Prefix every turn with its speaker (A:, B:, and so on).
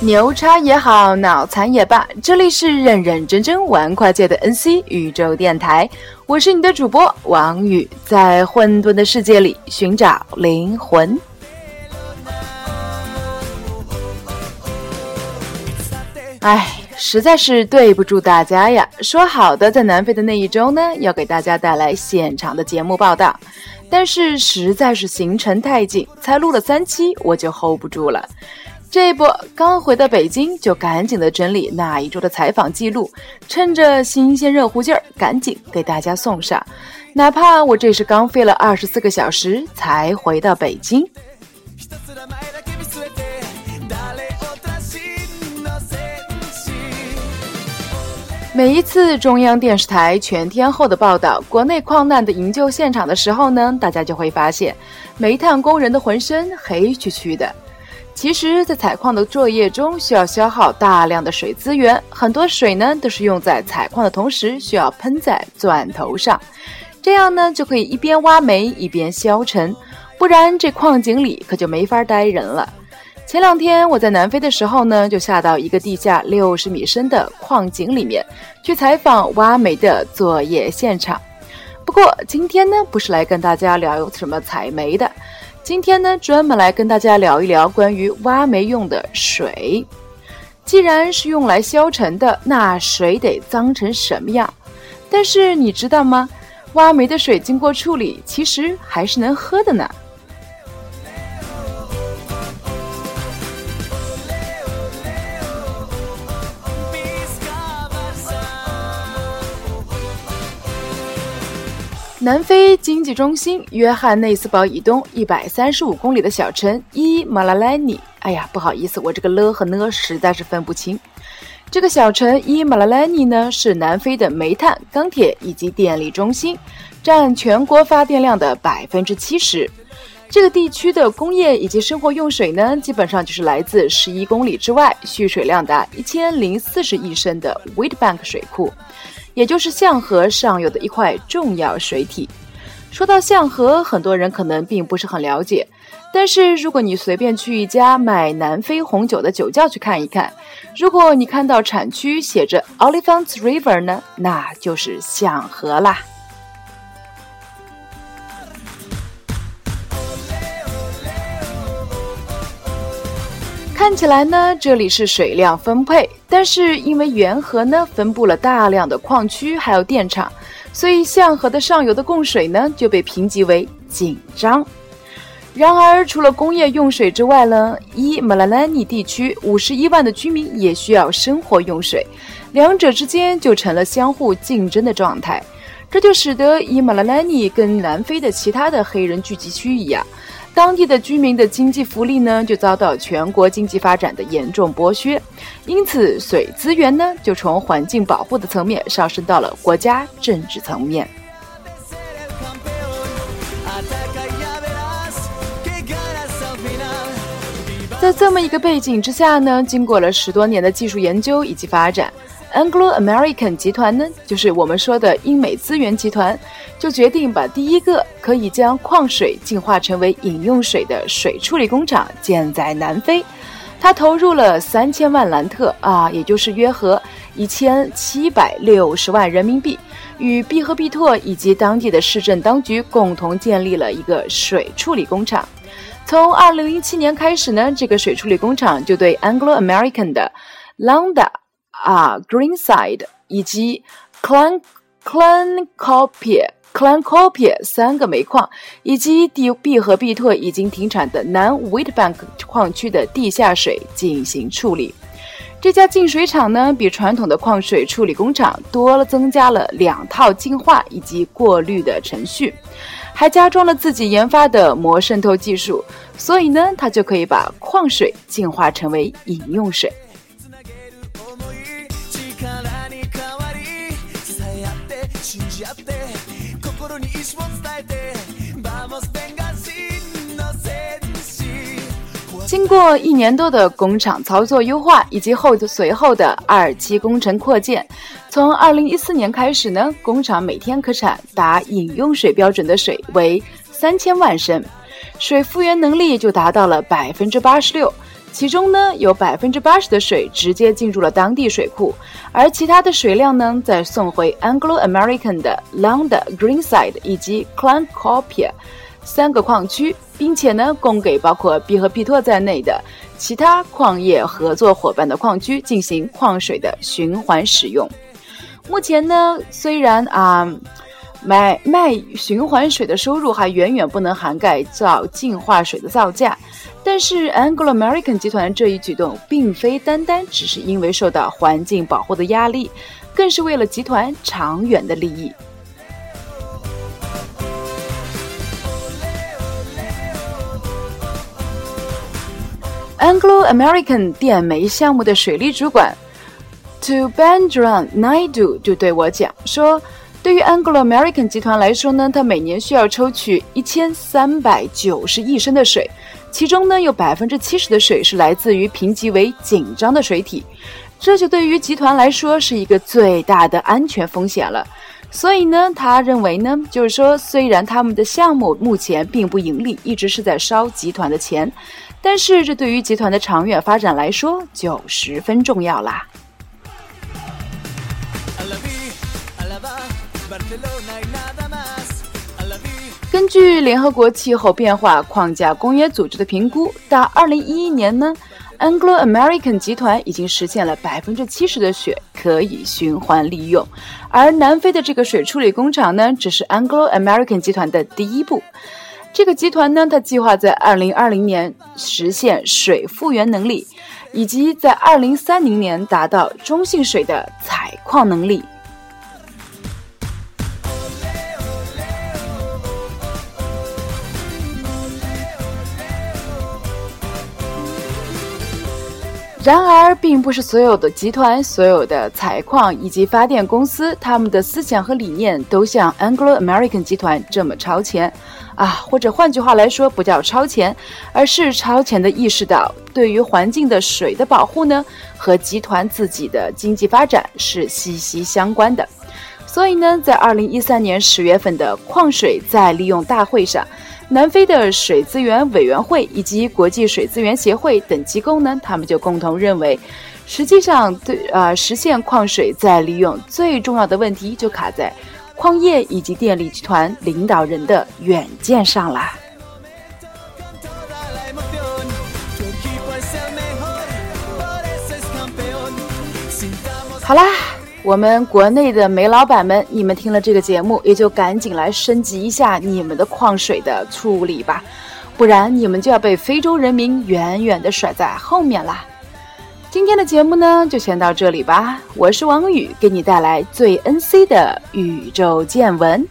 A: 牛叉也好，脑残也罢，这里是认认真真玩跨界的 NC 宇宙电台，我是你的主播王宇，在混沌的世界里寻找灵魂。哎，实在是对不住大家呀！说好的在南非的那一周呢，要给大家带来现场的节目报道，但是实在是行程太紧，才录了三期我就 hold 不住了。这一波刚回到北京，就赶紧的整理那一周的采访记录，趁着新鲜热乎劲儿，赶紧给大家送上。哪怕我这是刚飞了二十四个小时才回到北京。每一次中央电视台全天候的报道国内矿难的营救现场的时候呢，大家就会发现，煤炭工人的浑身黑黢黢的。其实，在采矿的作业中，需要消耗大量的水资源，很多水呢都是用在采矿的同时需要喷在钻头上，这样呢就可以一边挖煤一边消沉，不然这矿井里可就没法待人了。前两天我在南非的时候呢，就下到一个地下六十米深的矿井里面去采访挖煤的作业现场。不过今天呢，不是来跟大家聊什么采煤的。今天呢，专门来跟大家聊一聊关于挖煤用的水。既然是用来消沉的，那水得脏成什么样？但是你知道吗？挖煤的水经过处理，其实还是能喝的呢。南非经济中心约翰内斯堡以东一百三十五公里的小城伊马拉莱尼。哎呀，不好意思，我这个了和呢实在是分不清。这个小城伊马拉莱尼呢，是南非的煤炭、钢铁以及电力中心，占全国发电量的百分之七十。这个地区的工业以及生活用水呢，基本上就是来自十一公里之外、蓄水量达一千零四十亿升的 Witbank 水库。也就是象河上游的一块重要水体。说到象河，很多人可能并不是很了解，但是如果你随便去一家买南非红酒的酒窖去看一看，如果你看到产区写着 Oliphant River 呢，那就是象河啦。看起来呢，这里是水量分配，但是因为沿河呢分布了大量的矿区还有电厂，所以象河的上游的供水呢就被评级为紧张。然而，除了工业用水之外呢，伊马拉兰尼地区五十一万的居民也需要生活用水，两者之间就成了相互竞争的状态，这就使得伊马拉兰尼跟南非的其他的黑人聚集区一样。当地的居民的经济福利呢，就遭到全国经济发展的严重剥削，因此水资源呢，就从环境保护的层面上升到了国家政治层面。在这么一个背景之下呢，经过了十多年的技术研究以及发展。Anglo American 集团呢，就是我们说的英美资源集团，就决定把第一个可以将矿水净化成为饮用水的水处理工厂建在南非。他投入了三千万兰特啊，也就是约合一千七百六十万人民币，与毕和毕拓以及当地的市政当局共同建立了一个水处理工厂。从二零零七年开始呢，这个水处理工厂就对 Anglo American 的 Landa。啊，Greenside 以及 Clan Clancopia Clancopia 三个煤矿，以及第 B 和 B 特已经停产的南 Witbank 矿区的地下水进行处理。这家净水厂呢，比传统的矿水处理工厂多了增加了两套净化以及过滤的程序，还加装了自己研发的膜渗透技术，所以呢，它就可以把矿水净化成为饮用水。经过一年多的工厂操作优化以及后随后的二期工程扩建，从二零一四年开始呢，工厂每天可产达饮用水标准的水为三千万升，水复原能力就达到了百分之八十六，其中呢有百分之八十的水直接进入了当地水库，而其他的水量呢再送回 Anglo American 的 Landa、Greenside 以及 Clan Copia 三个矿区，并且呢供给包括 B 和 P 托在内的其他矿业合作伙伴的矿区进行矿水的循环使用。目前呢，虽然啊。买卖循环水的收入还远远不能涵盖造净化水的造价，但是 Anglo American 集团这一举动并非单单只是因为受到环境保护的压力，更是为了集团长远的利益。Anglo American 电煤项目的水利主管 To Bandran Naidu 就对我讲说。对于 Anglo American 集团来说呢，它每年需要抽取一千三百九十亿升的水，其中呢有百分之七十的水是来自于评级为紧张的水体，这就对于集团来说是一个最大的安全风险了。所以呢，他认为呢，就是说，虽然他们的项目目前并不盈利，一直是在烧集团的钱，但是这对于集团的长远发展来说就十分重要啦。根据联合国气候变化框架公约组织的评估，到二零一一年呢，Anglo American 集团已经实现了百分之七十的水可以循环利用，而南非的这个水处理工厂呢，只是 Anglo American 集团的第一步。这个集团呢，它计划在二零二零年实现水复原能力，以及在二零三零年达到中性水的采矿能力。然而，并不是所有的集团、所有的采矿以及发电公司，他们的思想和理念都像 Anglo American 集团这么超前，啊，或者换句话来说，不叫超前，而是超前的意识到，对于环境的水的保护呢，和集团自己的经济发展是息息相关的。所以呢，在二零一三年十月份的矿水再利用大会上。南非的水资源委员会以及国际水资源协会等机构呢，他们就共同认为，实际上对呃实现矿水再利用最重要的问题就卡在矿业以及电力集团领导人的远见上啦。好啦。我们国内的煤老板们，你们听了这个节目，也就赶紧来升级一下你们的矿水的处理吧，不然你们就要被非洲人民远远的甩在后面啦。今天的节目呢，就先到这里吧。我是王宇，给你带来最 NC 的宇宙见闻。